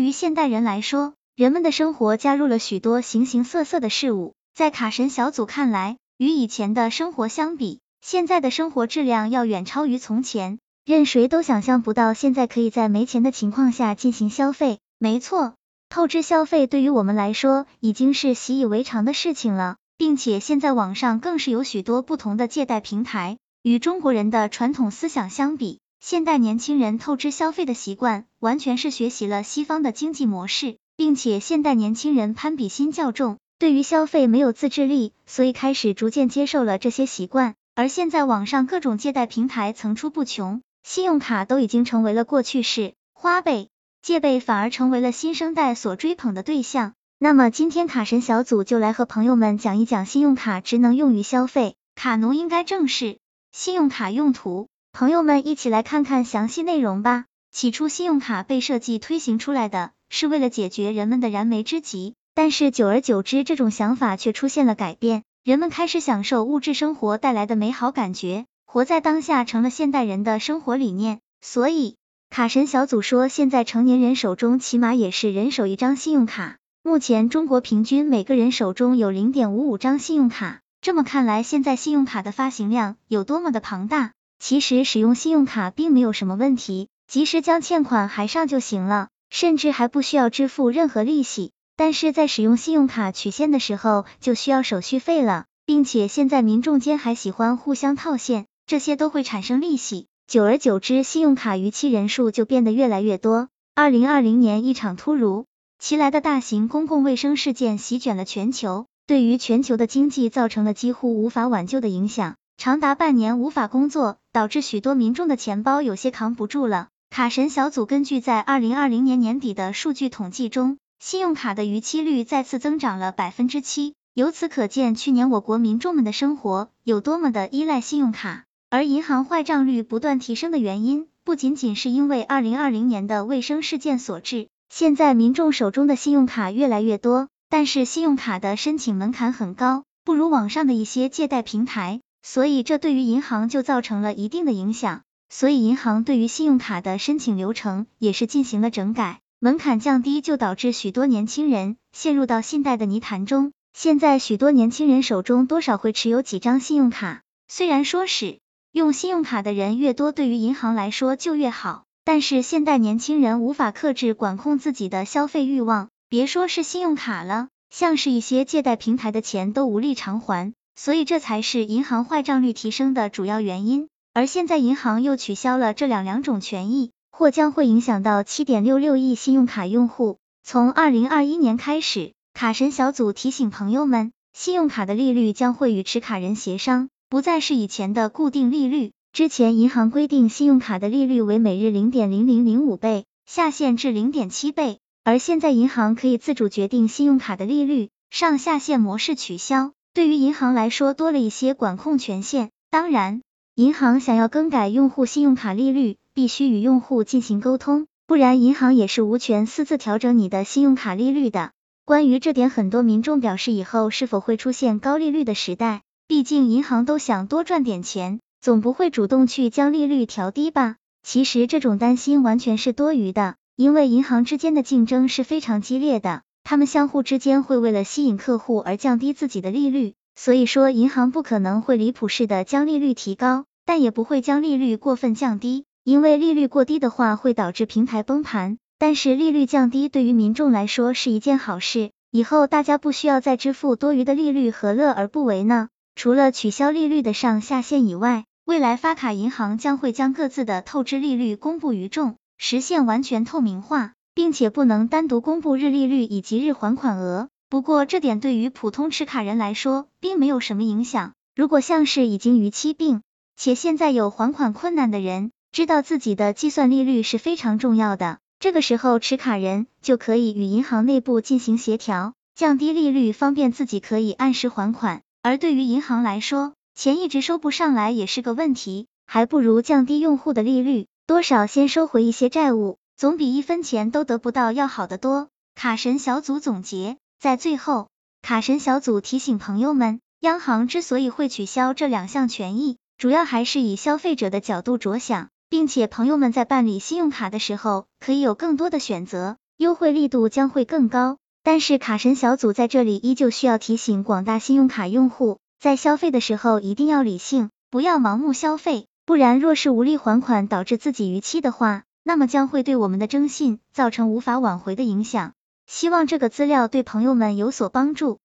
对于现代人来说，人们的生活加入了许多形形色色的事物，在卡神小组看来，与以前的生活相比，现在的生活质量要远超于从前。任谁都想象不到，现在可以在没钱的情况下进行消费。没错，透支消费对于我们来说已经是习以为常的事情了，并且现在网上更是有许多不同的借贷平台。与中国人的传统思想相比，现代年轻人透支消费的习惯完全是学习了西方的经济模式。并且现代年轻人攀比心较重，对于消费没有自制力，所以开始逐渐接受了这些习惯。而现在网上各种借贷平台层出不穷，信用卡都已经成为了过去式，花呗、借呗反而成为了新生代所追捧的对象。那么今天卡神小组就来和朋友们讲一讲信用卡只能用于消费，卡奴应该正视信用卡用途。朋友们一起来看看详细内容吧。起初，信用卡被设计推行出来的。是为了解决人们的燃眉之急，但是久而久之，这种想法却出现了改变，人们开始享受物质生活带来的美好感觉，活在当下成了现代人的生活理念。所以，卡神小组说，现在成年人手中起码也是人手一张信用卡。目前，中国平均每个人手中有零点五五张信用卡。这么看来，现在信用卡的发行量有多么的庞大？其实，使用信用卡并没有什么问题，及时将欠款还上就行了。甚至还不需要支付任何利息，但是在使用信用卡取现的时候就需要手续费了，并且现在民众间还喜欢互相套现，这些都会产生利息，久而久之，信用卡逾期人数就变得越来越多。二零二零年，一场突如其来的大型公共卫生事件席卷了全球，对于全球的经济造成了几乎无法挽救的影响，长达半年无法工作，导致许多民众的钱包有些扛不住了。卡神小组根据在二零二零年年底的数据统计中，信用卡的逾期率再次增长了百分之七。由此可见，去年我国民众们的生活有多么的依赖信用卡。而银行坏账率不断提升的原因，不仅仅是因为二零二零年的卫生事件所致。现在民众手中的信用卡越来越多，但是信用卡的申请门槛很高，不如网上的一些借贷平台，所以这对于银行就造成了一定的影响。所以，银行对于信用卡的申请流程也是进行了整改，门槛降低，就导致许多年轻人陷入到信贷的泥潭中。现在，许多年轻人手中多少会持有几张信用卡。虽然说是用信用卡的人越多，对于银行来说就越好，但是现代年轻人无法克制管控自己的消费欲望，别说是信用卡了，像是一些借贷平台的钱都无力偿还，所以这才是银行坏账率提升的主要原因。而现在银行又取消了这两两种权益，或将会影响到七点六六亿信用卡用户。从二零二一年开始，卡神小组提醒朋友们，信用卡的利率将会与持卡人协商，不再是以前的固定利率。之前银行规定信用卡的利率为每日零点零零零五倍，下限至零点七倍，而现在银行可以自主决定信用卡的利率，上下限模式取消，对于银行来说多了一些管控权限。当然。银行想要更改用户信用卡利率，必须与用户进行沟通，不然银行也是无权私自调整你的信用卡利率的。关于这点，很多民众表示，以后是否会出现高利率的时代？毕竟银行都想多赚点钱，总不会主动去将利率调低吧？其实这种担心完全是多余的，因为银行之间的竞争是非常激烈的，他们相互之间会为了吸引客户而降低自己的利率，所以说银行不可能会离谱式的将利率提高。但也不会将利率过分降低，因为利率过低的话会导致平台崩盘。但是利率降低对于民众来说是一件好事，以后大家不需要再支付多余的利率，何乐而不为呢？除了取消利率的上下限以外，未来发卡银行将会将各自的透支利率公布于众，实现完全透明化，并且不能单独公布日利率以及日还款额。不过这点对于普通持卡人来说并没有什么影响。如果像是已经逾期并且现在有还款困难的人，知道自己的计算利率是非常重要的。这个时候，持卡人就可以与银行内部进行协调，降低利率，方便自己可以按时还款。而对于银行来说，钱一直收不上来也是个问题，还不如降低用户的利率，多少先收回一些债务，总比一分钱都得不到要好得多。卡神小组总结在最后，卡神小组提醒朋友们，央行之所以会取消这两项权益。主要还是以消费者的角度着想，并且朋友们在办理信用卡的时候可以有更多的选择，优惠力度将会更高。但是卡神小组在这里依旧需要提醒广大信用卡用户，在消费的时候一定要理性，不要盲目消费，不然若是无力还款导致自己逾期的话，那么将会对我们的征信造成无法挽回的影响。希望这个资料对朋友们有所帮助。